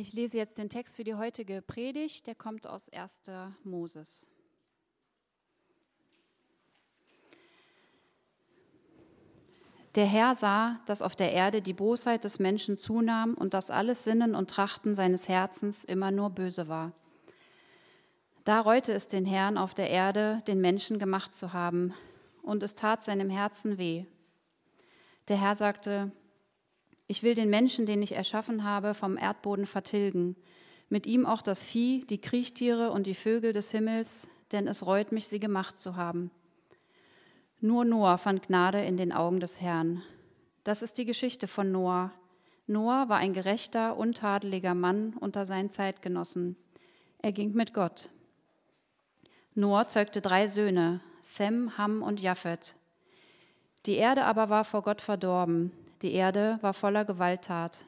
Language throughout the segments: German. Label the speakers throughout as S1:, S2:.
S1: Ich lese jetzt den Text für die heutige Predigt, der kommt aus 1. Moses. Der Herr sah, dass auf der Erde die Bosheit des Menschen zunahm und dass alles Sinnen und Trachten seines Herzens immer nur böse war. Da reute es den Herrn auf der Erde, den Menschen gemacht zu haben, und es tat seinem Herzen weh. Der Herr sagte, ich will den Menschen, den ich erschaffen habe, vom Erdboden vertilgen, mit ihm auch das Vieh, die Kriechtiere und die Vögel des Himmels, denn es reut mich, sie gemacht zu haben. Nur Noah fand Gnade in den Augen des Herrn. Das ist die Geschichte von Noah. Noah war ein gerechter, untadeliger Mann unter seinen Zeitgenossen. Er ging mit Gott. Noah zeugte drei Söhne, Sem, Ham und Japhet. Die Erde aber war vor Gott verdorben, die Erde war voller Gewalttat.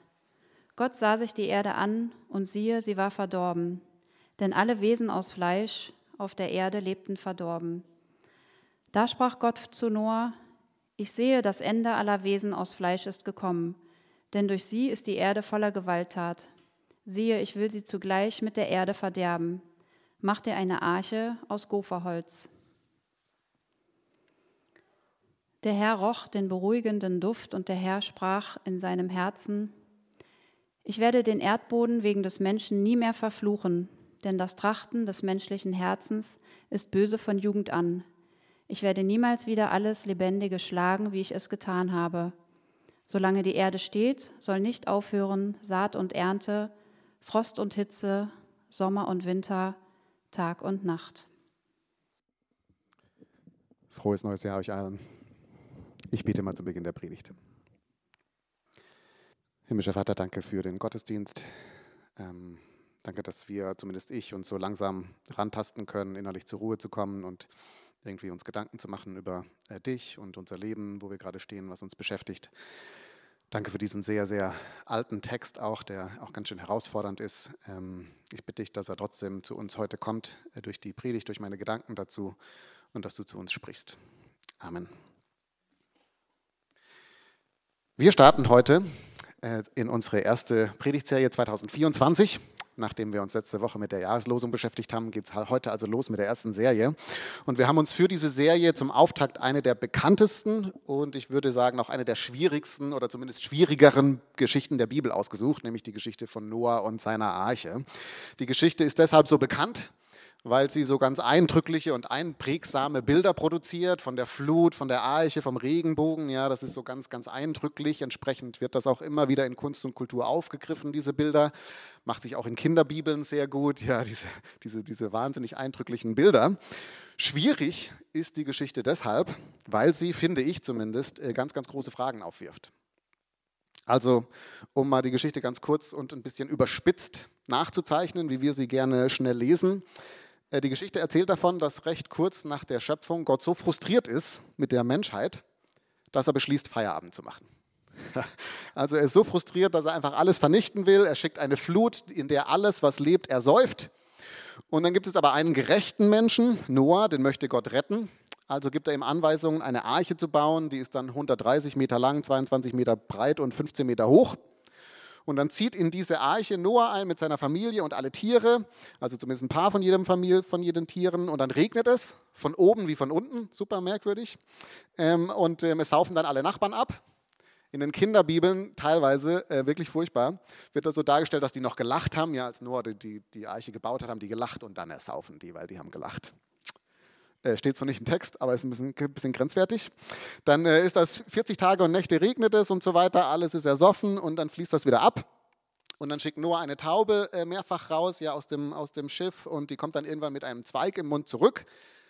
S1: Gott sah sich die Erde an, und siehe, sie war verdorben, denn alle Wesen aus Fleisch auf der Erde lebten verdorben. Da sprach Gott zu Noah, ich sehe, das Ende aller Wesen aus Fleisch ist gekommen, denn durch sie ist die Erde voller Gewalttat. Siehe, ich will sie zugleich mit der Erde verderben. Mach dir eine Arche aus Gopherholz. Der Herr roch den beruhigenden Duft und der Herr sprach in seinem Herzen, ich werde den Erdboden wegen des Menschen nie mehr verfluchen, denn das Trachten des menschlichen Herzens ist böse von Jugend an. Ich werde niemals wieder alles Lebendige schlagen, wie ich es getan habe. Solange die Erde steht, soll nicht aufhören Saat und Ernte, Frost und Hitze, Sommer und Winter, Tag und Nacht.
S2: Frohes neues Jahr euch allen. Ich bete mal zu Beginn der Predigt. Himmlischer Vater, danke für den Gottesdienst. Ähm, danke, dass wir, zumindest ich, uns so langsam rantasten können, innerlich zur Ruhe zu kommen und irgendwie uns Gedanken zu machen über äh, dich und unser Leben, wo wir gerade stehen, was uns beschäftigt. Danke für diesen sehr, sehr alten Text auch, der auch ganz schön herausfordernd ist. Ähm, ich bitte dich, dass er trotzdem zu uns heute kommt, äh, durch die Predigt, durch meine Gedanken dazu und dass du zu uns sprichst. Amen. Wir starten heute äh, in unsere erste Predigtserie 2024. Nachdem wir uns letzte Woche mit der Jahreslosung beschäftigt haben, geht es heute also los mit der ersten Serie. Und wir haben uns für diese Serie zum Auftakt eine der bekanntesten und ich würde sagen auch eine der schwierigsten oder zumindest schwierigeren Geschichten der Bibel ausgesucht, nämlich die Geschichte von Noah und seiner Arche. Die Geschichte ist deshalb so bekannt, weil sie so ganz eindrückliche und einprägsame Bilder produziert von der Flut, von der Arche, vom Regenbogen. Ja, das ist so ganz, ganz eindrücklich. Entsprechend wird das auch immer wieder in Kunst und Kultur aufgegriffen, diese Bilder. Macht sich auch in Kinderbibeln sehr gut. Ja, diese, diese, diese wahnsinnig eindrücklichen Bilder. Schwierig ist die Geschichte deshalb, weil sie, finde ich zumindest, äh, ganz, ganz große Fragen aufwirft. Also, um mal die Geschichte ganz kurz und ein bisschen überspitzt nachzuzeichnen, wie wir sie gerne schnell lesen. Äh, die Geschichte erzählt davon, dass recht kurz nach der Schöpfung Gott so frustriert ist mit der Menschheit, dass er beschließt, Feierabend zu machen. Also er ist so frustriert, dass er einfach alles vernichten will. Er schickt eine Flut, in der alles, was lebt, ersäuft. Und dann gibt es aber einen gerechten Menschen, Noah, den möchte Gott retten. Also gibt er ihm Anweisungen, eine Arche zu bauen. Die ist dann 130 Meter lang, 22 Meter breit und 15 Meter hoch. Und dann zieht in diese Arche Noah ein mit seiner Familie und alle Tiere, also zumindest ein paar von jedem Familie, von jeden Tieren. Und dann regnet es von oben wie von unten, super merkwürdig. Ähm, und ähm, es saufen dann alle Nachbarn ab. In den Kinderbibeln, teilweise äh, wirklich furchtbar, wird das so dargestellt, dass die noch gelacht haben. Ja, als Noah die, die Arche gebaut hat, haben die gelacht und dann ersaufen die, weil die haben gelacht. Äh, steht zwar nicht im Text, aber ist ein bisschen, bisschen grenzwertig. Dann äh, ist das 40 Tage und Nächte regnet es und so weiter, alles ist ersoffen und dann fließt das wieder ab. Und dann schickt Noah eine Taube äh, mehrfach raus, ja, aus dem, aus dem Schiff und die kommt dann irgendwann mit einem Zweig im Mund zurück.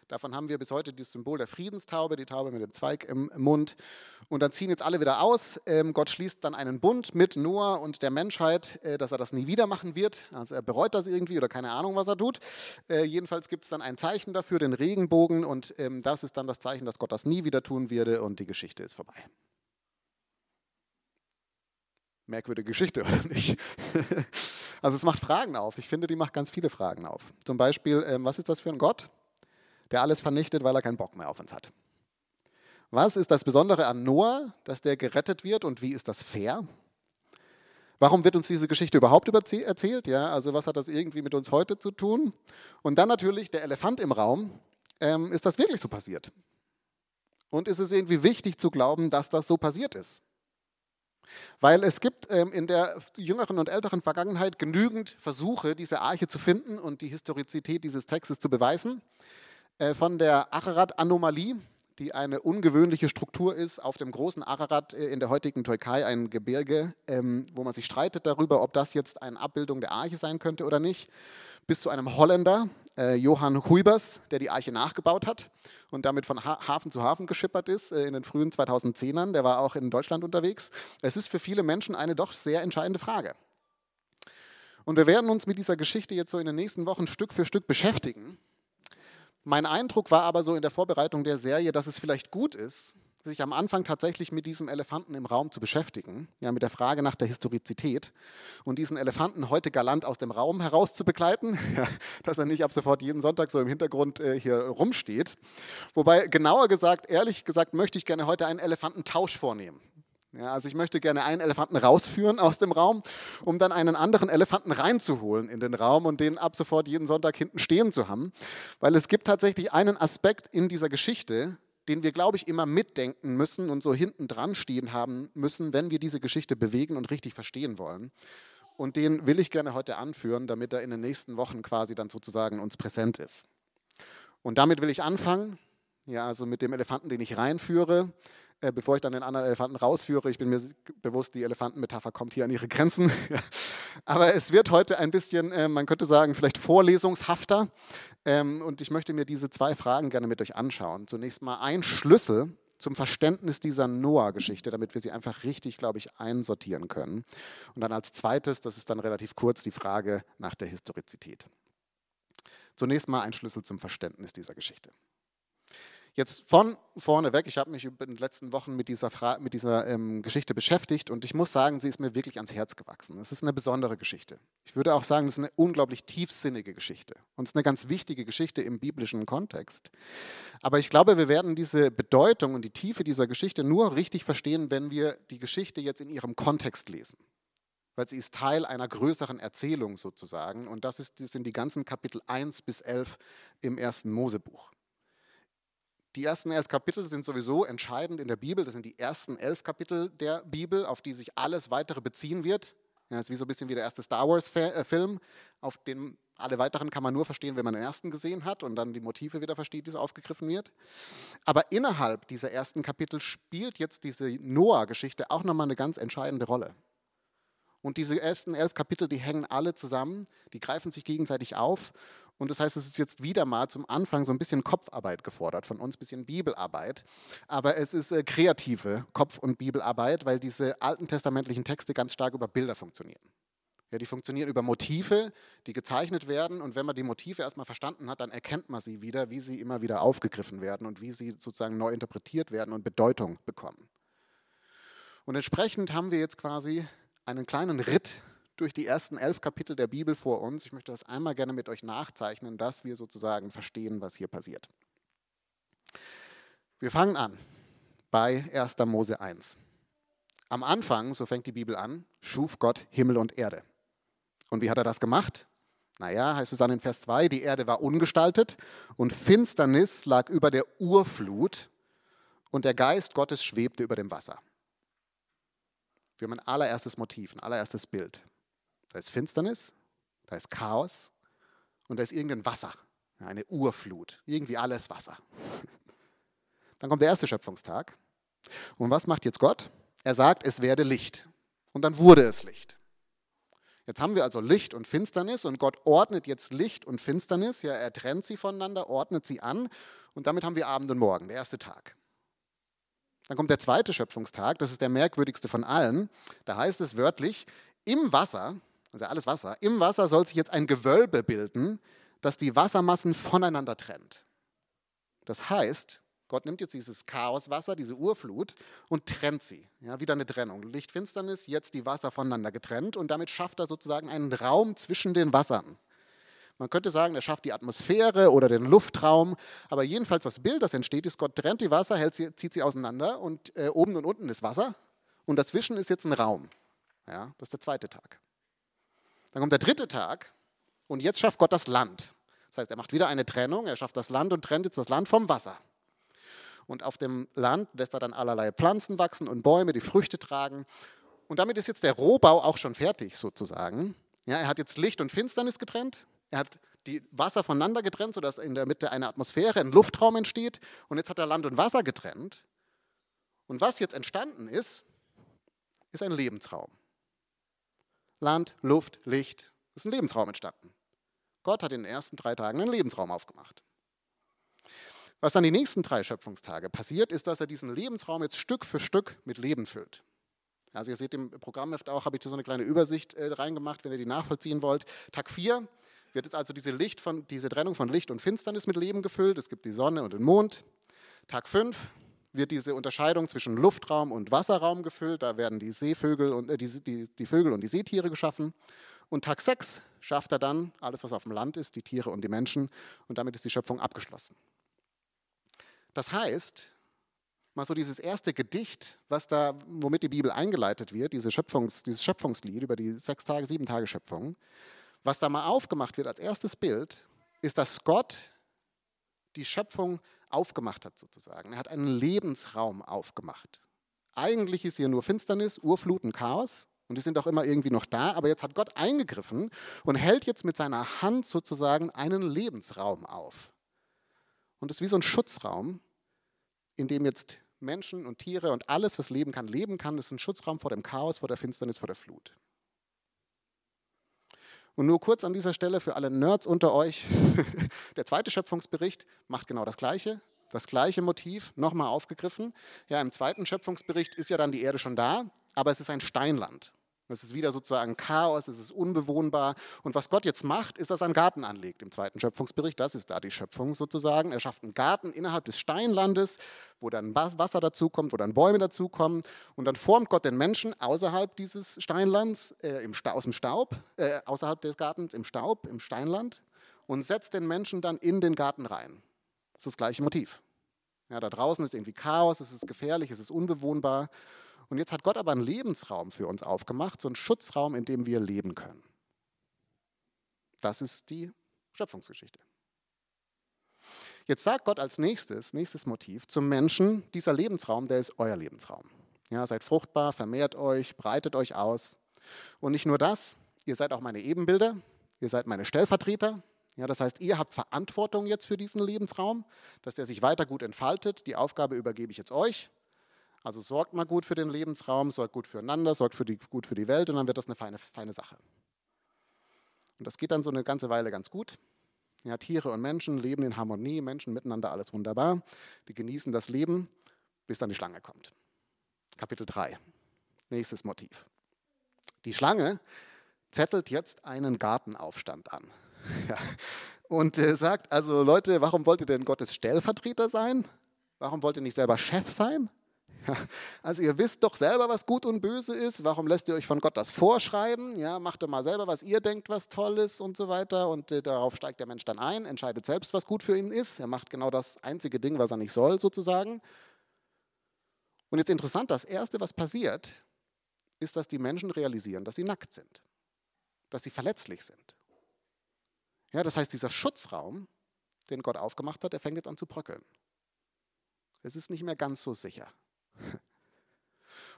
S2: Davon haben wir bis heute das Symbol der Friedenstaube, die Taube mit dem Zweig im Mund. Und dann ziehen jetzt alle wieder aus. Ähm, Gott schließt dann einen Bund mit Noah und der Menschheit, äh, dass er das nie wieder machen wird. Also er bereut das irgendwie oder keine Ahnung, was er tut. Äh, jedenfalls gibt es dann ein Zeichen dafür, den Regenbogen. Und ähm, das ist dann das Zeichen, dass Gott das nie wieder tun würde und die Geschichte ist vorbei. Merkwürdige Geschichte, oder nicht? also es macht Fragen auf. Ich finde, die macht ganz viele Fragen auf. Zum Beispiel, ähm, was ist das für ein Gott? Der alles vernichtet, weil er keinen Bock mehr auf uns hat. Was ist das Besondere an Noah, dass der gerettet wird und wie ist das fair? Warum wird uns diese Geschichte überhaupt erzählt? Ja, also was hat das irgendwie mit uns heute zu tun? Und dann natürlich der Elefant im Raum. Ähm, ist das wirklich so passiert? Und ist es irgendwie wichtig zu glauben, dass das so passiert ist? Weil es gibt ähm, in der jüngeren und älteren Vergangenheit genügend Versuche, diese Arche zu finden und die Historizität dieses Textes zu beweisen. Äh, von der Acharat-Anomalie, die eine ungewöhnliche Struktur ist auf dem großen Ararat äh, in der heutigen Türkei, ein Gebirge, ähm, wo man sich streitet darüber, ob das jetzt eine Abbildung der Arche sein könnte oder nicht, bis zu einem Holländer, äh, Johann Huibers, der die Arche nachgebaut hat und damit von Hafen zu Hafen geschippert ist in den frühen 2010ern. Der war auch in Deutschland unterwegs. Es ist für viele Menschen eine doch sehr entscheidende Frage. Und wir werden uns mit dieser Geschichte jetzt so in den nächsten Wochen Stück für Stück beschäftigen. Mein Eindruck war aber so in der Vorbereitung der Serie, dass es vielleicht gut ist, sich am Anfang tatsächlich mit diesem Elefanten im Raum zu beschäftigen, ja, mit der Frage nach der Historizität und diesen Elefanten heute galant aus dem Raum heraus zu begleiten, ja, dass er nicht ab sofort jeden Sonntag so im Hintergrund äh, hier rumsteht. Wobei, genauer gesagt, ehrlich gesagt, möchte ich gerne heute einen Elefantentausch vornehmen. Ja, also ich möchte gerne einen Elefanten rausführen aus dem Raum, um dann einen anderen Elefanten reinzuholen in den Raum und den ab sofort jeden Sonntag hinten stehen zu haben. Weil es gibt tatsächlich einen Aspekt in dieser Geschichte, den wir, glaube ich, immer mitdenken müssen und so hinten dran stehen haben müssen, wenn wir diese Geschichte bewegen und richtig verstehen wollen. Und den will ich gerne heute anführen, damit er in den nächsten Wochen quasi dann sozusagen uns präsent ist. Und damit will ich anfangen, ja, also mit dem Elefanten, den ich reinführe. Äh, bevor ich dann den anderen Elefanten rausführe. Ich bin mir bewusst, die Elefantenmetapher kommt hier an ihre Grenzen. Aber es wird heute ein bisschen, äh, man könnte sagen, vielleicht vorlesungshafter. Ähm, und ich möchte mir diese zwei Fragen gerne mit euch anschauen. Zunächst mal ein Schlüssel zum Verständnis dieser Noah-Geschichte, damit wir sie einfach richtig, glaube ich, einsortieren können. Und dann als zweites, das ist dann relativ kurz, die Frage nach der Historizität. Zunächst mal ein Schlüssel zum Verständnis dieser Geschichte. Jetzt von vorne weg, ich habe mich in den letzten Wochen mit dieser, Fra mit dieser ähm, Geschichte beschäftigt und ich muss sagen, sie ist mir wirklich ans Herz gewachsen. Es ist eine besondere Geschichte. Ich würde auch sagen, es ist eine unglaublich tiefsinnige Geschichte und es ist eine ganz wichtige Geschichte im biblischen Kontext. Aber ich glaube, wir werden diese Bedeutung und die Tiefe dieser Geschichte nur richtig verstehen, wenn wir die Geschichte jetzt in ihrem Kontext lesen weil sie ist Teil einer größeren Erzählung sozusagen. Und das, ist, das sind die ganzen Kapitel 1 bis 11 im ersten Mosebuch. Die ersten elf Kapitel sind sowieso entscheidend in der Bibel. Das sind die ersten elf Kapitel der Bibel, auf die sich alles weitere beziehen wird. Ja, das ist wie so ein bisschen wie der erste Star Wars-Film, auf den alle weiteren kann man nur verstehen, wenn man den ersten gesehen hat und dann die Motive wieder versteht, die so aufgegriffen wird. Aber innerhalb dieser ersten Kapitel spielt jetzt diese Noah-Geschichte auch nochmal eine ganz entscheidende Rolle. Und diese ersten elf Kapitel, die hängen alle zusammen, die greifen sich gegenseitig auf und das heißt, es ist jetzt wieder mal zum Anfang so ein bisschen Kopfarbeit gefordert, von uns ein bisschen Bibelarbeit. Aber es ist äh, kreative Kopf- und Bibelarbeit, weil diese alten testamentlichen Texte ganz stark über Bilder funktionieren. Ja, die funktionieren über Motive, die gezeichnet werden. Und wenn man die Motive erstmal verstanden hat, dann erkennt man sie wieder, wie sie immer wieder aufgegriffen werden und wie sie sozusagen neu interpretiert werden und Bedeutung bekommen. Und entsprechend haben wir jetzt quasi einen kleinen Ritt durch die ersten elf Kapitel der Bibel vor uns. Ich möchte das einmal gerne mit euch nachzeichnen, dass wir sozusagen verstehen, was hier passiert. Wir fangen an bei 1. Mose 1. Am Anfang, so fängt die Bibel an, schuf Gott Himmel und Erde. Und wie hat er das gemacht? Naja, heißt es dann in Vers 2, die Erde war ungestaltet und Finsternis lag über der Urflut und der Geist Gottes schwebte über dem Wasser. Wir haben ein allererstes Motiv, ein allererstes Bild. Da ist Finsternis, da ist Chaos und da ist irgendein Wasser, eine Urflut, irgendwie alles Wasser. Dann kommt der erste Schöpfungstag. Und was macht jetzt Gott? Er sagt, es werde Licht. Und dann wurde es Licht. Jetzt haben wir also Licht und Finsternis und Gott ordnet jetzt Licht und Finsternis. Ja, er trennt sie voneinander, ordnet sie an und damit haben wir Abend und Morgen, der erste Tag. Dann kommt der zweite Schöpfungstag, das ist der merkwürdigste von allen. Da heißt es wörtlich, im Wasser also alles Wasser, im Wasser soll sich jetzt ein Gewölbe bilden, das die Wassermassen voneinander trennt. Das heißt, Gott nimmt jetzt dieses Chaoswasser, diese Urflut und trennt sie. Ja, wieder eine Trennung. Lichtfinsternis, jetzt die Wasser voneinander getrennt und damit schafft er sozusagen einen Raum zwischen den Wassern. Man könnte sagen, er schafft die Atmosphäre oder den Luftraum, aber jedenfalls das Bild, das entsteht, ist, Gott trennt die Wasser, hält sie, zieht sie auseinander und äh, oben und unten ist Wasser und dazwischen ist jetzt ein Raum. Ja, das ist der zweite Tag. Dann kommt der dritte Tag und jetzt schafft Gott das Land. Das heißt, er macht wieder eine Trennung, er schafft das Land und trennt jetzt das Land vom Wasser. Und auf dem Land lässt er dann allerlei Pflanzen wachsen und Bäume, die Früchte tragen. Und damit ist jetzt der Rohbau auch schon fertig sozusagen. Ja, er hat jetzt Licht und Finsternis getrennt. Er hat die Wasser voneinander getrennt, sodass in der Mitte eine Atmosphäre, ein Luftraum entsteht. Und jetzt hat er Land und Wasser getrennt. Und was jetzt entstanden ist, ist ein Lebensraum. Land, Luft, Licht, ist ein Lebensraum entstanden. Gott hat in den ersten drei Tagen einen Lebensraum aufgemacht. Was dann die nächsten drei Schöpfungstage passiert, ist, dass er diesen Lebensraum jetzt Stück für Stück mit Leben füllt. Also ihr seht im Programmheft auch, habe ich so eine kleine Übersicht äh, reingemacht, wenn ihr die nachvollziehen wollt. Tag 4 wird jetzt also diese, Licht von, diese Trennung von Licht und Finsternis mit Leben gefüllt. Es gibt die Sonne und den Mond. Tag 5 wird diese Unterscheidung zwischen Luftraum und Wasserraum gefüllt. Da werden die Seevögel und äh, die, die, die Vögel und die Seetiere geschaffen. Und Tag 6 schafft er dann alles, was auf dem Land ist, die Tiere und die Menschen. Und damit ist die Schöpfung abgeschlossen. Das heißt, mal so dieses erste Gedicht, was da, womit die Bibel eingeleitet wird, diese Schöpfungs, dieses Schöpfungslied über die sechs Tage, sieben Tage Schöpfung, was da mal aufgemacht wird als erstes Bild, ist, dass Gott die Schöpfung aufgemacht hat sozusagen. Er hat einen Lebensraum aufgemacht. Eigentlich ist hier nur Finsternis, Urflut und Chaos und die sind auch immer irgendwie noch da, aber jetzt hat Gott eingegriffen und hält jetzt mit seiner Hand sozusagen einen Lebensraum auf. Und es ist wie so ein Schutzraum, in dem jetzt Menschen und Tiere und alles, was leben kann, leben kann. Das ist ein Schutzraum vor dem Chaos, vor der Finsternis, vor der Flut. Und nur kurz an dieser Stelle für alle Nerds unter euch, der zweite Schöpfungsbericht macht genau das Gleiche, das gleiche Motiv nochmal aufgegriffen. Ja, im zweiten Schöpfungsbericht ist ja dann die Erde schon da, aber es ist ein Steinland. Es ist wieder sozusagen Chaos, es ist unbewohnbar. Und was Gott jetzt macht, ist, dass er einen Garten anlegt im zweiten Schöpfungsbericht. Das ist da die Schöpfung sozusagen. Er schafft einen Garten innerhalb des Steinlandes, wo dann Wasser dazukommt, wo dann Bäume dazukommen. Und dann formt Gott den Menschen außerhalb dieses Steinlands, äh, im aus dem Staub, äh, außerhalb des Gartens im Staub, im Steinland und setzt den Menschen dann in den Garten rein. Das ist das gleiche Motiv. Ja, da draußen ist irgendwie Chaos, es ist gefährlich, es ist unbewohnbar. Und jetzt hat Gott aber einen Lebensraum für uns aufgemacht, so einen Schutzraum, in dem wir leben können. Das ist die Schöpfungsgeschichte. Jetzt sagt Gott als nächstes, nächstes Motiv zum Menschen, dieser Lebensraum, der ist euer Lebensraum. Ja, seid fruchtbar, vermehrt euch, breitet euch aus. Und nicht nur das, ihr seid auch meine Ebenbilder, ihr seid meine Stellvertreter. Ja, das heißt, ihr habt Verantwortung jetzt für diesen Lebensraum, dass der sich weiter gut entfaltet. Die Aufgabe übergebe ich jetzt euch. Also sorgt mal gut für den Lebensraum, sorgt gut füreinander, sorgt für die, gut für die Welt und dann wird das eine feine, feine Sache. Und das geht dann so eine ganze Weile ganz gut. Ja, Tiere und Menschen leben in Harmonie, Menschen miteinander, alles wunderbar. Die genießen das Leben, bis dann die Schlange kommt. Kapitel 3. Nächstes Motiv. Die Schlange zettelt jetzt einen Gartenaufstand an. Ja. Und äh, sagt, also Leute, warum wollt ihr denn Gottes Stellvertreter sein? Warum wollt ihr nicht selber Chef sein? Also ihr wisst doch selber, was gut und böse ist. Warum lässt ihr euch von Gott das vorschreiben? Ja, macht doch mal selber, was ihr denkt, was toll ist und so weiter. Und äh, darauf steigt der Mensch dann ein, entscheidet selbst, was gut für ihn ist. Er macht genau das einzige Ding, was er nicht soll, sozusagen. Und jetzt interessant, das Erste, was passiert, ist, dass die Menschen realisieren, dass sie nackt sind, dass sie verletzlich sind. Ja, das heißt, dieser Schutzraum, den Gott aufgemacht hat, der fängt jetzt an zu bröckeln. Es ist nicht mehr ganz so sicher.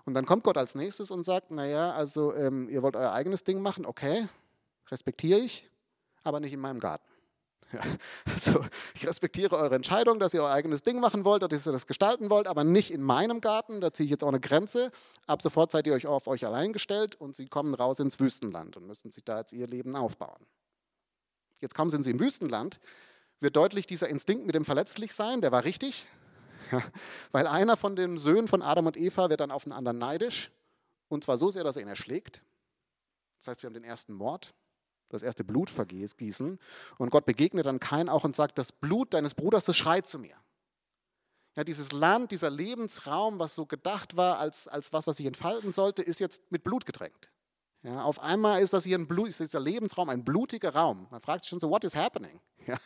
S2: Und dann kommt Gott als nächstes und sagt, naja, also ähm, ihr wollt euer eigenes Ding machen, okay, respektiere ich, aber nicht in meinem Garten. Ja, also ich respektiere eure Entscheidung, dass ihr euer eigenes Ding machen wollt, dass ihr das gestalten wollt, aber nicht in meinem Garten. Da ziehe ich jetzt auch eine Grenze. Ab sofort seid ihr euch auf euch allein gestellt und sie kommen raus ins Wüstenland und müssen sich da jetzt ihr Leben aufbauen. Jetzt sind sie im Wüstenland, wird deutlich dieser Instinkt mit dem Verletzlichsein, der war richtig, Weil einer von den Söhnen von Adam und Eva wird dann auf den anderen neidisch. Und zwar so sehr, dass er ihn erschlägt. Das heißt, wir haben den ersten Mord, das erste Blutvergießen. Und Gott begegnet dann Kain auch und sagt, das Blut deines Bruders, das schreit zu mir. Ja, dieses Land, dieser Lebensraum, was so gedacht war als, als was, was sich entfalten sollte, ist jetzt mit Blut getränkt. Ja, auf einmal ist das hier ein Blut, ist dieser Lebensraum ein blutiger Raum. Man fragt sich schon so, what is happening? Ja.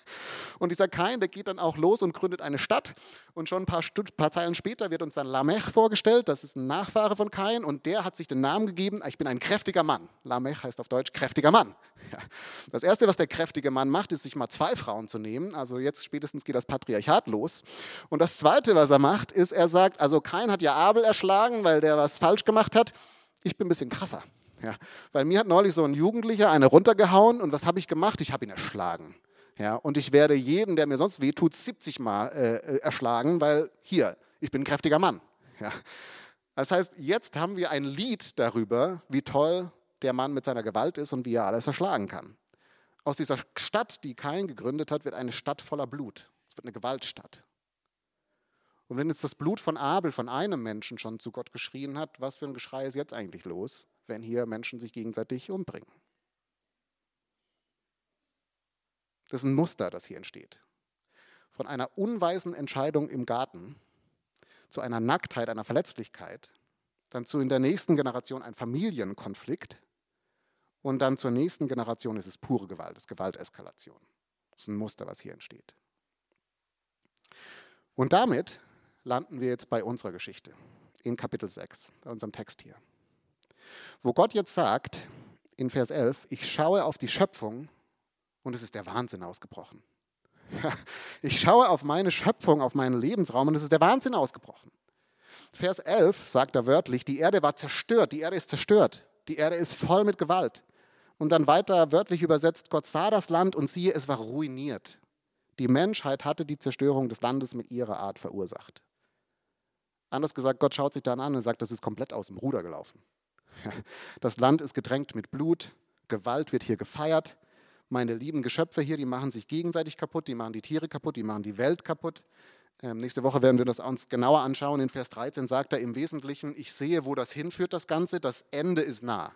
S2: Und dieser Kain, der geht dann auch los und gründet eine Stadt. Und schon ein paar, paar Zeilen später wird uns dann Lamech vorgestellt. Das ist ein Nachfahre von Kain. Und der hat sich den Namen gegeben, ich bin ein kräftiger Mann. Lamech heißt auf Deutsch kräftiger Mann. Ja. Das Erste, was der kräftige Mann macht, ist, sich mal zwei Frauen zu nehmen. Also jetzt spätestens geht das Patriarchat los. Und das Zweite, was er macht, ist, er sagt, also Kain hat ja Abel erschlagen, weil der was falsch gemacht hat. Ich bin ein bisschen krasser. Ja, weil mir hat neulich so ein Jugendlicher eine runtergehauen und was habe ich gemacht? Ich habe ihn erschlagen. Ja, und ich werde jeden, der mir sonst wehtut, 70 Mal äh, äh, erschlagen, weil hier, ich bin ein kräftiger Mann. Ja. Das heißt, jetzt haben wir ein Lied darüber, wie toll der Mann mit seiner Gewalt ist und wie er alles erschlagen kann. Aus dieser Stadt, die Kain gegründet hat, wird eine Stadt voller Blut. Es wird eine Gewaltstadt. Und wenn jetzt das Blut von Abel, von einem Menschen schon zu Gott geschrien hat, was für ein Geschrei ist jetzt eigentlich los, wenn hier Menschen sich gegenseitig umbringen? Das ist ein Muster, das hier entsteht. Von einer unweisen Entscheidung im Garten zu einer Nacktheit, einer Verletzlichkeit, dann zu in der nächsten Generation ein Familienkonflikt und dann zur nächsten Generation ist es pure Gewalt, es ist Gewalteskalation. Das ist ein Muster, was hier entsteht. Und damit landen wir jetzt bei unserer Geschichte in Kapitel 6, bei unserem Text hier. Wo Gott jetzt sagt, in Vers 11, ich schaue auf die Schöpfung und es ist der Wahnsinn ausgebrochen. Ich schaue auf meine Schöpfung, auf meinen Lebensraum und es ist der Wahnsinn ausgebrochen. Vers 11 sagt er wörtlich, die Erde war zerstört, die Erde ist zerstört, die Erde ist voll mit Gewalt. Und dann weiter wörtlich übersetzt, Gott sah das Land und siehe, es war ruiniert. Die Menschheit hatte die Zerstörung des Landes mit ihrer Art verursacht. Anders gesagt, Gott schaut sich dann an und sagt, das ist komplett aus dem Ruder gelaufen. Das Land ist gedrängt mit Blut, Gewalt wird hier gefeiert. Meine lieben Geschöpfe hier, die machen sich gegenseitig kaputt, die machen die Tiere kaputt, die machen die Welt kaputt. Ähm, nächste Woche werden wir das uns genauer anschauen. In Vers 13 sagt er im Wesentlichen, ich sehe, wo das hinführt, das Ganze, das Ende ist nah.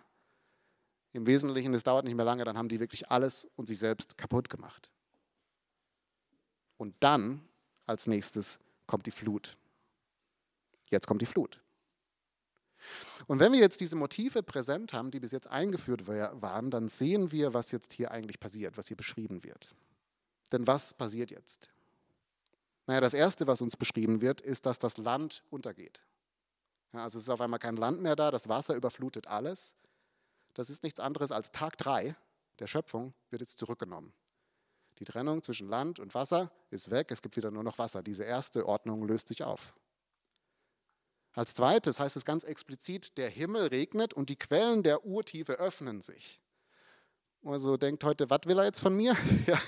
S2: Im Wesentlichen, es dauert nicht mehr lange, dann haben die wirklich alles und sich selbst kaputt gemacht. Und dann, als nächstes, kommt die Flut. Jetzt kommt die Flut. Und wenn wir jetzt diese Motive präsent haben, die bis jetzt eingeführt waren, dann sehen wir, was jetzt hier eigentlich passiert, was hier beschrieben wird. Denn was passiert jetzt? Naja, das Erste, was uns beschrieben wird, ist, dass das Land untergeht. Ja, also es ist auf einmal kein Land mehr da, das Wasser überflutet alles. Das ist nichts anderes als Tag 3 der Schöpfung wird jetzt zurückgenommen. Die Trennung zwischen Land und Wasser ist weg, es gibt wieder nur noch Wasser. Diese erste Ordnung löst sich auf. Als zweites heißt es ganz explizit, der Himmel regnet und die Quellen der Urtiefe öffnen sich. Also denkt heute, was will er jetzt von mir? ja.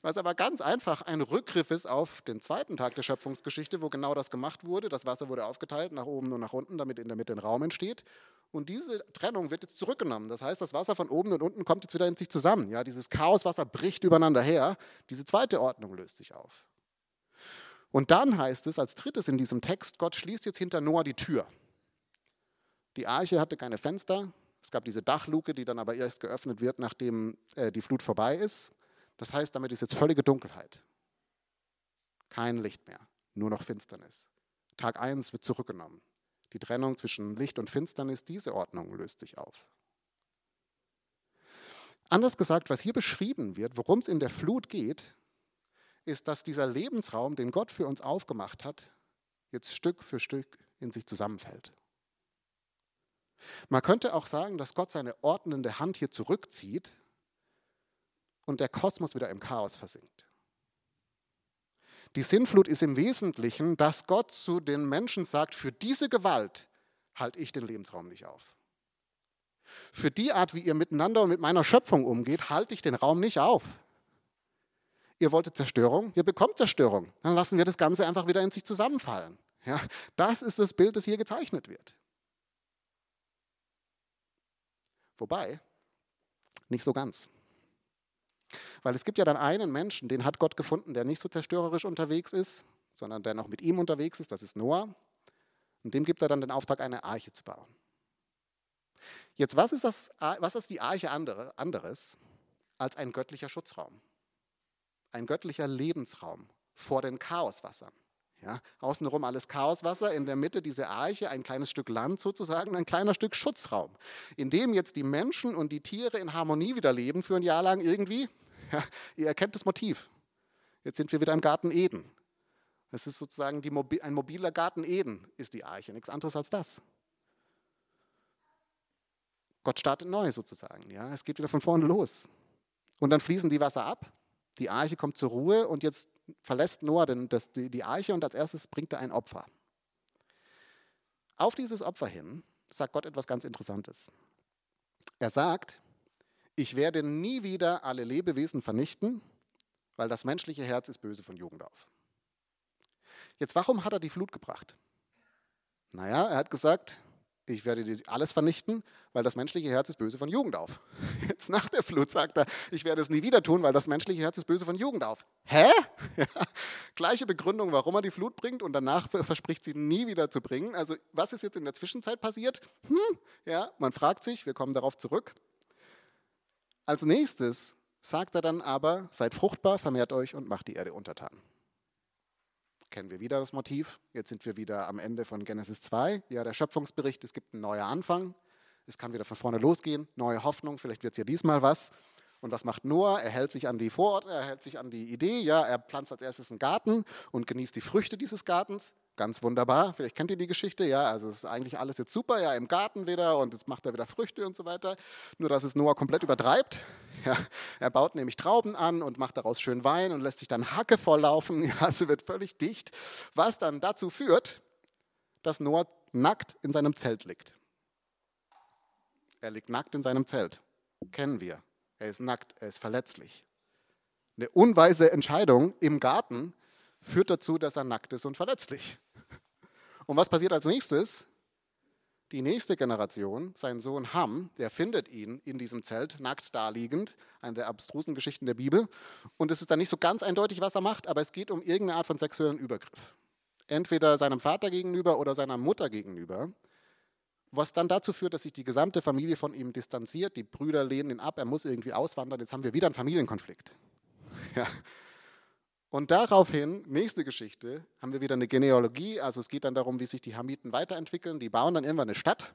S2: Was aber ganz einfach ein Rückgriff ist auf den zweiten Tag der Schöpfungsgeschichte, wo genau das gemacht wurde. Das Wasser wurde aufgeteilt nach oben und nach unten, damit in der Mitte ein Raum entsteht. Und diese Trennung wird jetzt zurückgenommen. Das heißt, das Wasser von oben und unten kommt jetzt wieder in sich zusammen. Ja, dieses Chaoswasser bricht übereinander her. Diese zweite Ordnung löst sich auf. Und dann heißt es als drittes in diesem Text, Gott schließt jetzt hinter Noah die Tür. Die Arche hatte keine Fenster. Es gab diese Dachluke, die dann aber erst geöffnet wird, nachdem äh, die Flut vorbei ist. Das heißt, damit ist jetzt völlige Dunkelheit. Kein Licht mehr, nur noch Finsternis. Tag 1 wird zurückgenommen. Die Trennung zwischen Licht und Finsternis, diese Ordnung löst sich auf. Anders gesagt, was hier beschrieben wird, worum es in der Flut geht, ist, dass dieser Lebensraum, den Gott für uns aufgemacht hat, jetzt Stück für Stück in sich zusammenfällt. Man könnte auch sagen, dass Gott seine ordnende Hand hier zurückzieht und der Kosmos wieder im Chaos versinkt. Die Sinnflut ist im Wesentlichen, dass Gott zu den Menschen sagt, für diese Gewalt halte ich den Lebensraum nicht auf. Für die Art, wie ihr miteinander und mit meiner Schöpfung umgeht, halte ich den Raum nicht auf. Ihr wolltet Zerstörung, ihr bekommt Zerstörung. Dann lassen wir das Ganze einfach wieder in sich zusammenfallen. Ja, das ist das Bild, das hier gezeichnet wird. Wobei, nicht so ganz. Weil es gibt ja dann einen Menschen, den hat Gott gefunden, der nicht so zerstörerisch unterwegs ist, sondern der noch mit ihm unterwegs ist, das ist Noah. Und dem gibt er dann den Auftrag, eine Arche zu bauen. Jetzt, was ist, das, was ist die Arche anderes als ein göttlicher Schutzraum? Ein göttlicher Lebensraum vor den Chaoswassern. Ja, außenrum alles Chaoswasser, in der Mitte diese Arche, ein kleines Stück Land sozusagen, ein kleiner Stück Schutzraum, in dem jetzt die Menschen und die Tiere in Harmonie wieder leben für ein Jahr lang irgendwie. Ja, ihr erkennt das Motiv. Jetzt sind wir wieder im Garten Eden. Es ist sozusagen die, ein mobiler Garten Eden, ist die Arche, nichts anderes als das. Gott startet neu sozusagen. Ja? Es geht wieder von vorne los. Und dann fließen die Wasser ab, die Arche kommt zur Ruhe und jetzt verlässt Noah den, das, die, die Arche und als erstes bringt er ein Opfer. Auf dieses Opfer hin sagt Gott etwas ganz Interessantes. Er sagt, ich werde nie wieder alle Lebewesen vernichten, weil das menschliche Herz ist böse von Jugend auf. Jetzt, warum hat er die Flut gebracht? Naja, er hat gesagt, ich werde alles vernichten, weil das menschliche Herz ist böse von Jugend auf. Jetzt nach der Flut sagt er, ich werde es nie wieder tun, weil das menschliche Herz ist böse von Jugend auf. Hä? Ja. Gleiche Begründung, warum er die Flut bringt und danach verspricht sie nie wieder zu bringen. Also was ist jetzt in der Zwischenzeit passiert? Hm, ja, man fragt sich, wir kommen darauf zurück. Als nächstes sagt er dann aber, seid fruchtbar, vermehrt euch und macht die Erde untertan kennen wir wieder das Motiv. Jetzt sind wir wieder am Ende von Genesis 2. Ja, der Schöpfungsbericht, es gibt einen neuen Anfang. Es kann wieder von vorne losgehen, neue Hoffnung, vielleicht wird es ja diesmal was. Und was macht Noah? Er hält sich an die Vorort, er hält sich an die Idee, ja, er pflanzt als erstes einen Garten und genießt die Früchte dieses Gartens. Ganz wunderbar, vielleicht kennt ihr die Geschichte, ja, also es ist eigentlich alles jetzt super, ja, im Garten wieder und jetzt macht er wieder Früchte und so weiter. Nur, dass es Noah komplett übertreibt. Ja, er baut nämlich Trauben an und macht daraus schön Wein und lässt sich dann Hacke volllaufen, ja, also wird völlig dicht, was dann dazu führt, dass Noah nackt in seinem Zelt liegt. Er liegt nackt in seinem Zelt. Kennen wir. Er ist nackt, er ist verletzlich. Eine unweise Entscheidung im Garten führt dazu, dass er nackt ist und verletzlich. Und was passiert als nächstes? Die nächste Generation, sein Sohn Ham, der findet ihn in diesem Zelt, nackt daliegend, eine der abstrusen Geschichten der Bibel. Und es ist dann nicht so ganz eindeutig, was er macht, aber es geht um irgendeine Art von sexuellen Übergriff. Entweder seinem Vater gegenüber oder seiner Mutter gegenüber was dann dazu führt, dass sich die gesamte Familie von ihm distanziert. Die Brüder lehnen ihn ab, er muss irgendwie auswandern. Jetzt haben wir wieder einen Familienkonflikt. Ja. Und daraufhin, nächste Geschichte, haben wir wieder eine Genealogie. Also es geht dann darum, wie sich die Hamiten weiterentwickeln. Die bauen dann irgendwann eine Stadt.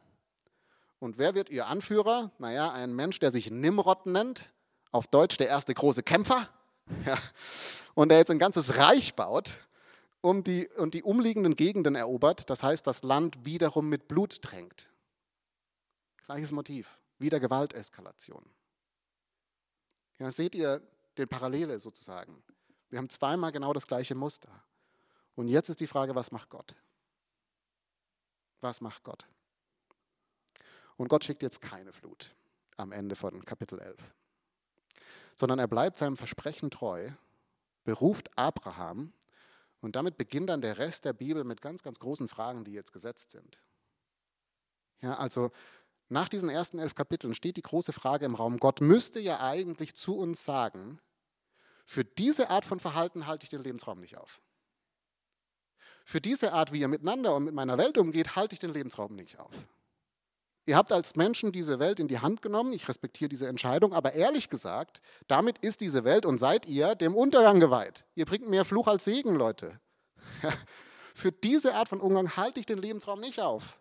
S2: Und wer wird ihr Anführer? Naja, ein Mensch, der sich Nimrod nennt, auf Deutsch der erste große Kämpfer. Ja. Und der jetzt ein ganzes Reich baut um die, und die umliegenden Gegenden erobert, das heißt, das Land wiederum mit Blut tränkt. Gleiches Motiv, wieder Gewalteskalation. Ja, seht ihr den Parallele sozusagen. Wir haben zweimal genau das gleiche Muster. Und jetzt ist die Frage, was macht Gott? Was macht Gott? Und Gott schickt jetzt keine Flut am Ende von Kapitel 11, sondern er bleibt seinem Versprechen treu, beruft Abraham und damit beginnt dann der Rest der Bibel mit ganz, ganz großen Fragen, die jetzt gesetzt sind. Ja, also nach diesen ersten elf Kapiteln steht die große Frage im Raum, Gott müsste ja eigentlich zu uns sagen, für diese Art von Verhalten halte ich den Lebensraum nicht auf. Für diese Art, wie ihr miteinander und mit meiner Welt umgeht, halte ich den Lebensraum nicht auf. Ihr habt als Menschen diese Welt in die Hand genommen, ich respektiere diese Entscheidung, aber ehrlich gesagt, damit ist diese Welt und seid ihr dem Untergang geweiht. Ihr bringt mehr Fluch als Segen, Leute. Für diese Art von Umgang halte ich den Lebensraum nicht auf.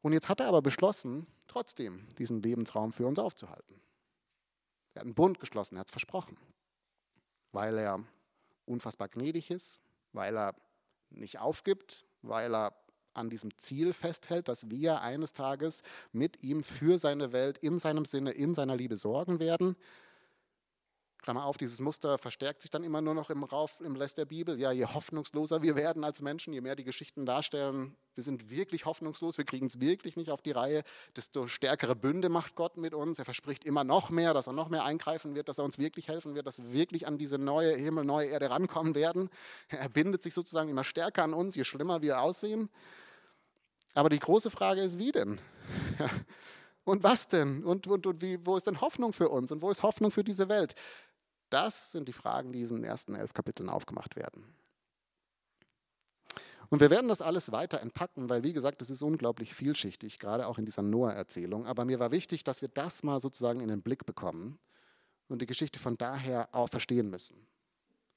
S2: Und jetzt hat er aber beschlossen, trotzdem diesen Lebensraum für uns aufzuhalten. Er hat einen Bund geschlossen, er hat es versprochen, weil er unfassbar gnädig ist, weil er nicht aufgibt, weil er an diesem Ziel festhält, dass wir eines Tages mit ihm für seine Welt in seinem Sinne, in seiner Liebe sorgen werden. Klammer auf, dieses Muster verstärkt sich dann immer nur noch im, Rauf, im Rest der Bibel. Ja, je hoffnungsloser wir werden als Menschen, je mehr die Geschichten darstellen, wir sind wirklich hoffnungslos, wir kriegen es wirklich nicht auf die Reihe, desto stärkere Bünde macht Gott mit uns. Er verspricht immer noch mehr, dass er noch mehr eingreifen wird, dass er uns wirklich helfen wird, dass wir wirklich an diese neue Himmel, neue Erde rankommen werden. Er bindet sich sozusagen immer stärker an uns, je schlimmer wir aussehen. Aber die große Frage ist, wie denn? Und was denn? Und, und, und wie, wo ist denn Hoffnung für uns? Und wo ist Hoffnung für diese Welt? Das sind die Fragen, die in diesen ersten elf Kapiteln aufgemacht werden. Und wir werden das alles weiter entpacken, weil, wie gesagt, es ist unglaublich vielschichtig, gerade auch in dieser Noah-Erzählung. Aber mir war wichtig, dass wir das mal sozusagen in den Blick bekommen und die Geschichte von daher auch verstehen müssen.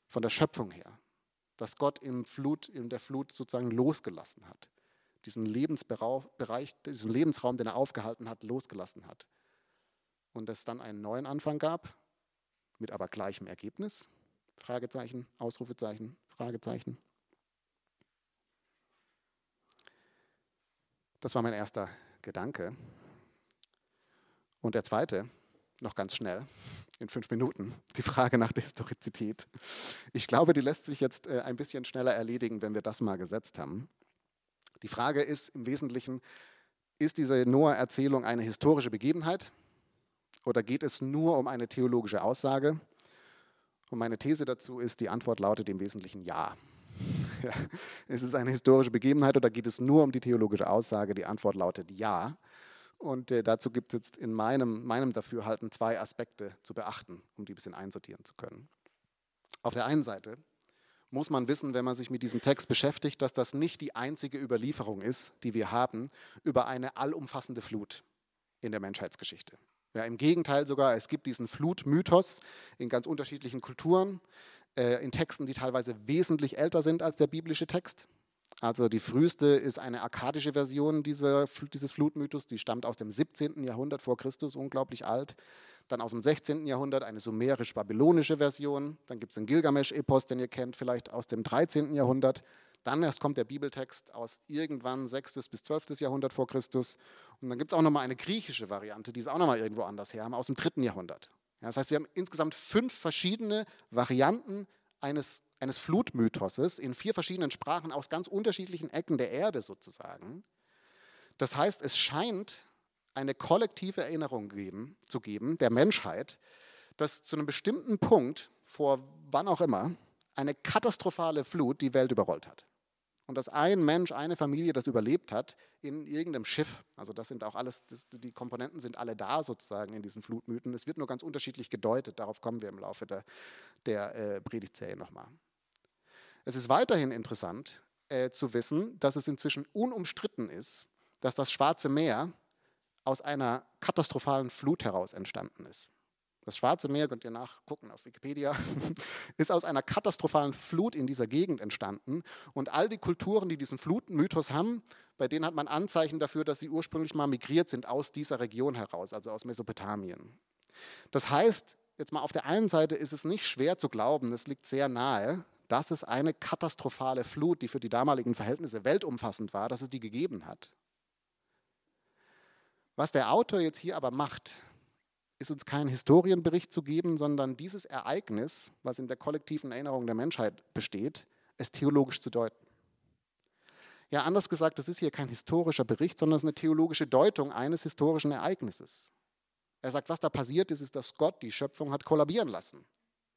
S2: Von der Schöpfung her. dass Gott im Flut, in der Flut sozusagen losgelassen hat. Diesen Lebensbereich, diesen Lebensraum, den er aufgehalten hat, losgelassen hat. Und es dann einen neuen Anfang gab, mit aber gleichem Ergebnis. Fragezeichen, Ausrufezeichen, Fragezeichen. Das war mein erster Gedanke. Und der zweite, noch ganz schnell, in fünf Minuten, die Frage nach der Historizität. Ich glaube, die lässt sich jetzt äh, ein bisschen schneller erledigen, wenn wir das mal gesetzt haben. Die Frage ist im Wesentlichen, ist diese Noah-Erzählung eine historische Begebenheit oder geht es nur um eine theologische Aussage? Und meine These dazu ist, die Antwort lautet im Wesentlichen ja. Ist es eine historische Begebenheit oder geht es nur um die theologische Aussage? Die Antwort lautet ja. Und äh, dazu gibt es jetzt in meinem, meinem Dafürhalten zwei Aspekte zu beachten, um die ein bisschen einsortieren zu können. Auf der einen Seite muss man wissen, wenn man sich mit diesem Text beschäftigt, dass das nicht die einzige Überlieferung ist, die wir haben über eine allumfassende Flut in der Menschheitsgeschichte. Ja, Im Gegenteil sogar, es gibt diesen Flutmythos in ganz unterschiedlichen Kulturen, äh, in Texten, die teilweise wesentlich älter sind als der biblische Text. Also die früheste ist eine akkadische Version dieser, dieses Flutmythos, die stammt aus dem 17. Jahrhundert vor Christus, unglaublich alt. Dann aus dem 16. Jahrhundert eine sumerisch-babylonische Version. Dann gibt es den Gilgamesch-Epos, den ihr kennt, vielleicht aus dem 13. Jahrhundert. Dann erst kommt der Bibeltext aus irgendwann 6. bis 12. Jahrhundert vor Christus. Und dann gibt es auch nochmal eine griechische Variante, die ist auch nochmal irgendwo anders her haben, aus dem 3. Jahrhundert. Ja, das heißt, wir haben insgesamt fünf verschiedene Varianten eines eines Flutmythoses in vier verschiedenen Sprachen aus ganz unterschiedlichen Ecken der Erde sozusagen. Das heißt, es scheint eine kollektive Erinnerung geben, zu geben der Menschheit, dass zu einem bestimmten Punkt, vor wann auch immer, eine katastrophale Flut die Welt überrollt hat und dass ein Mensch, eine Familie das überlebt hat in irgendeinem Schiff. Also das sind auch alles, das, die Komponenten sind alle da sozusagen in diesen Flutmythen. Es wird nur ganz unterschiedlich gedeutet. Darauf kommen wir im Laufe der, der äh, Predigtserie nochmal. Es ist weiterhin interessant äh, zu wissen, dass es inzwischen unumstritten ist, dass das Schwarze Meer aus einer katastrophalen Flut heraus entstanden ist. Das Schwarze Meer, könnt ihr nachgucken auf Wikipedia, ist aus einer katastrophalen Flut in dieser Gegend entstanden. Und all die Kulturen, die diesen Flutmythos haben, bei denen hat man Anzeichen dafür, dass sie ursprünglich mal migriert sind aus dieser Region heraus, also aus Mesopotamien. Das heißt, jetzt mal auf der einen Seite ist es nicht schwer zu glauben, es liegt sehr nahe, dass es eine katastrophale Flut, die für die damaligen Verhältnisse weltumfassend war, dass es die gegeben hat. Was der Autor jetzt hier aber macht, ist uns kein Historienbericht zu geben, sondern dieses Ereignis, was in der kollektiven Erinnerung der Menschheit besteht, es theologisch zu deuten. Ja, anders gesagt, das ist hier kein historischer Bericht, sondern es ist eine theologische Deutung eines historischen Ereignisses. Er sagt, was da passiert ist, ist, dass Gott die Schöpfung hat kollabieren lassen.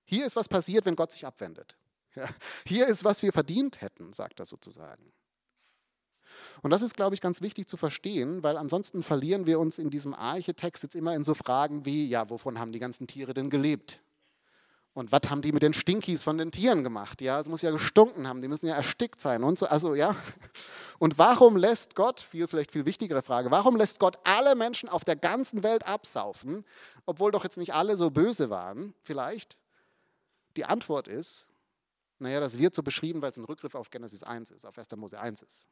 S2: Hier ist was passiert, wenn Gott sich abwendet. Ja, hier ist, was wir verdient hätten, sagt er sozusagen. Und das ist, glaube ich, ganz wichtig zu verstehen, weil ansonsten verlieren wir uns in diesem Archetext jetzt immer in so Fragen wie, ja, wovon haben die ganzen Tiere denn gelebt? Und was haben die mit den Stinkies von den Tieren gemacht? Ja, es muss ja gestunken haben, die müssen ja erstickt sein und so. Also ja. Und warum lässt Gott, viel vielleicht viel wichtigere Frage, warum lässt Gott alle Menschen auf der ganzen Welt absaufen, obwohl doch jetzt nicht alle so böse waren, vielleicht? Die Antwort ist, naja, das wird so beschrieben, weil es ein Rückgriff auf Genesis 1 ist, auf 1. Mose 1 ist.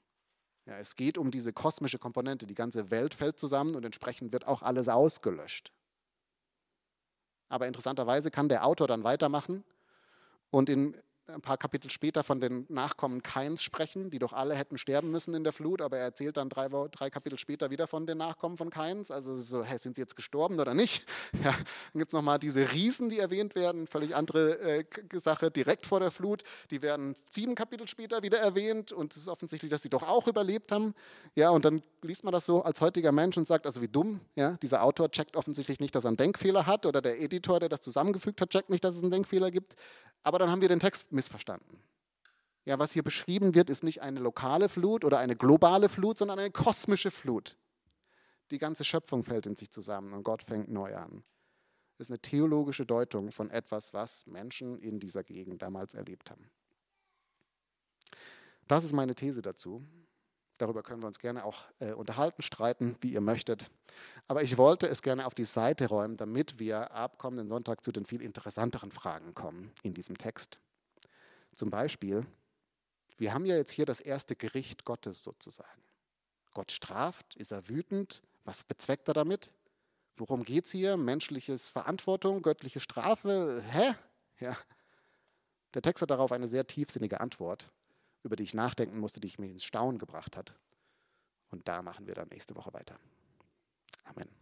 S2: Ja, es geht um diese kosmische Komponente. Die ganze Welt fällt zusammen und entsprechend wird auch alles ausgelöscht. Aber interessanterweise kann der Autor dann weitermachen und in ein paar Kapitel später von den Nachkommen Kains sprechen, die doch alle hätten sterben müssen in der Flut, aber er erzählt dann drei, drei Kapitel später wieder von den Nachkommen von Kains. Also so, hey, sind sie jetzt gestorben oder nicht? Ja, dann gibt es nochmal diese Riesen, die erwähnt werden, völlig andere äh, Sache, direkt vor der Flut. Die werden sieben Kapitel später wieder erwähnt und es ist offensichtlich, dass sie doch auch überlebt haben. Ja, und dann liest man das so als heutiger Mensch und sagt, also wie dumm, ja, dieser Autor checkt offensichtlich nicht, dass er einen Denkfehler hat oder der Editor, der das zusammengefügt hat, checkt nicht, dass es einen Denkfehler gibt. Aber dann haben wir den Text missverstanden. Ja, was hier beschrieben wird, ist nicht eine lokale Flut oder eine globale Flut, sondern eine kosmische Flut. Die ganze Schöpfung fällt in sich zusammen und Gott fängt neu an. Das ist eine theologische Deutung von etwas, was Menschen in dieser Gegend damals erlebt haben. Das ist meine These dazu. Darüber können wir uns gerne auch äh, unterhalten, streiten, wie ihr möchtet. Aber ich wollte es gerne auf die Seite räumen, damit wir ab kommenden Sonntag zu den viel interessanteren Fragen kommen in diesem Text. Zum Beispiel, Wir haben ja jetzt hier das erste Gericht Gottes sozusagen. Gott straft, ist er wütend? Was bezweckt er damit? Worum geht es hier? Menschliches Verantwortung, göttliche Strafe? Hä? Ja. Der Text hat darauf eine sehr tiefsinnige Antwort, über die ich nachdenken musste, die mich ins Staunen gebracht hat. Und da machen wir dann nächste Woche weiter. Amen.